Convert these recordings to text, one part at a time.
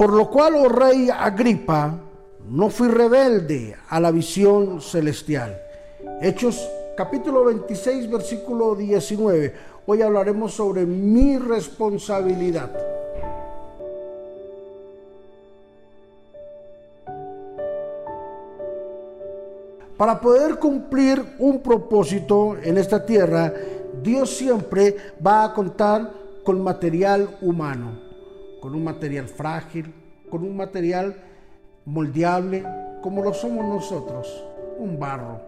Por lo cual, oh rey Agripa, no fui rebelde a la visión celestial. Hechos capítulo 26, versículo 19. Hoy hablaremos sobre mi responsabilidad. Para poder cumplir un propósito en esta tierra, Dios siempre va a contar con material humano, con un material frágil, con un material moldeable, como lo somos nosotros, un barro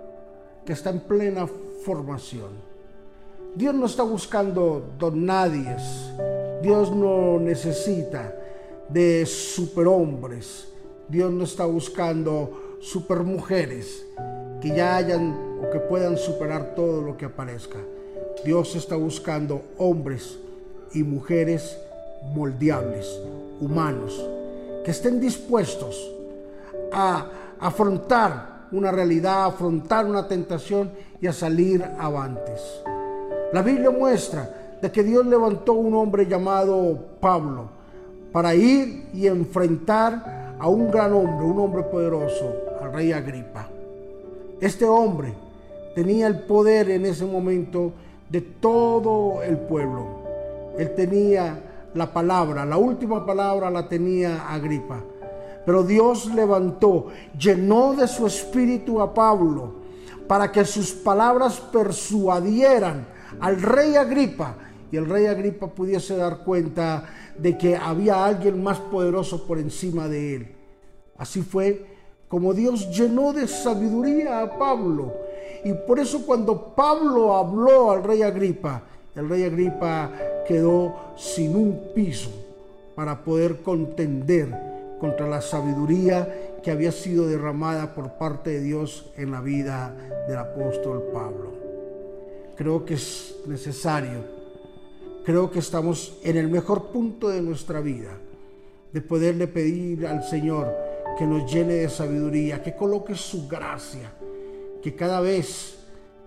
que está en plena formación. Dios no está buscando donadies, Dios no necesita de superhombres, Dios no está buscando supermujeres que ya hayan o que puedan superar todo lo que aparezca. Dios está buscando hombres y mujeres moldeables, humanos, que estén dispuestos a afrontar una realidad, a afrontar una tentación y a salir avantes. La Biblia muestra de que Dios levantó un hombre llamado Pablo para ir y enfrentar a un gran hombre, un hombre poderoso, al rey Agripa. Este hombre tenía el poder en ese momento de todo el pueblo. Él tenía la palabra, la última palabra la tenía Agripa. Pero Dios levantó, llenó de su espíritu a Pablo para que sus palabras persuadieran al rey Agripa y el rey Agripa pudiese dar cuenta de que había alguien más poderoso por encima de él. Así fue como Dios llenó de sabiduría a Pablo. Y por eso cuando Pablo habló al rey Agripa, el rey Agripa quedó sin un piso para poder contender contra la sabiduría que había sido derramada por parte de Dios en la vida del apóstol Pablo. Creo que es necesario, creo que estamos en el mejor punto de nuestra vida de poderle pedir al Señor que nos llene de sabiduría, que coloque su gracia, que cada vez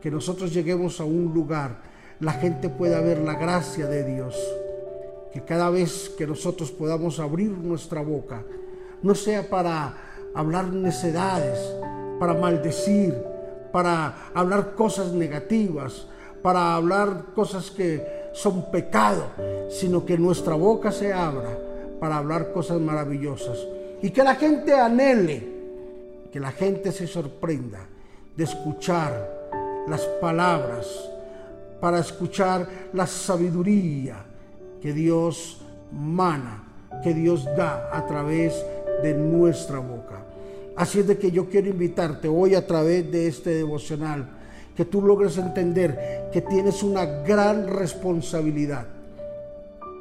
que nosotros lleguemos a un lugar, la gente pueda ver la gracia de Dios. Que cada vez que nosotros podamos abrir nuestra boca, no sea para hablar necedades, para maldecir, para hablar cosas negativas, para hablar cosas que son pecado, sino que nuestra boca se abra para hablar cosas maravillosas y que la gente anhele, que la gente se sorprenda de escuchar las palabras, para escuchar la sabiduría que Dios mana, que Dios da a través de nuestra boca. Así es de que yo quiero invitarte hoy a través de este devocional, que tú logres entender que tienes una gran responsabilidad,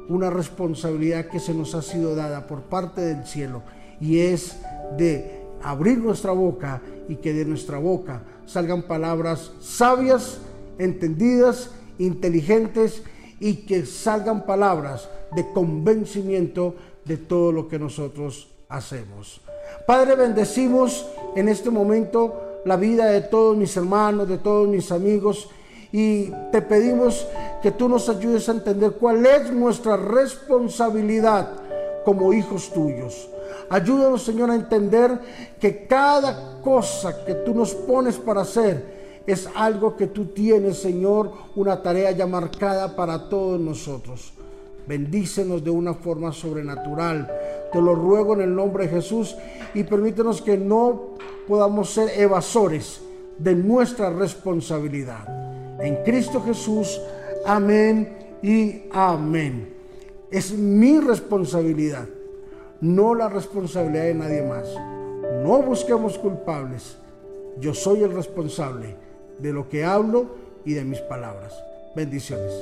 una responsabilidad que se nos ha sido dada por parte del cielo y es de abrir nuestra boca y que de nuestra boca salgan palabras sabias, entendidas, inteligentes y que salgan palabras de convencimiento de todo lo que nosotros hacemos. Padre, bendecimos en este momento la vida de todos mis hermanos, de todos mis amigos y te pedimos que tú nos ayudes a entender cuál es nuestra responsabilidad como hijos tuyos. Ayúdanos, Señor, a entender que cada cosa que tú nos pones para hacer es algo que tú tienes, Señor, una tarea ya marcada para todos nosotros. Bendícenos de una forma sobrenatural. Te lo ruego en el nombre de Jesús y permítenos que no podamos ser evasores de nuestra responsabilidad. En Cristo Jesús, amén y amén. Es mi responsabilidad no la responsabilidad de nadie más. No busquemos culpables. Yo soy el responsable de lo que hablo y de mis palabras. Bendiciones.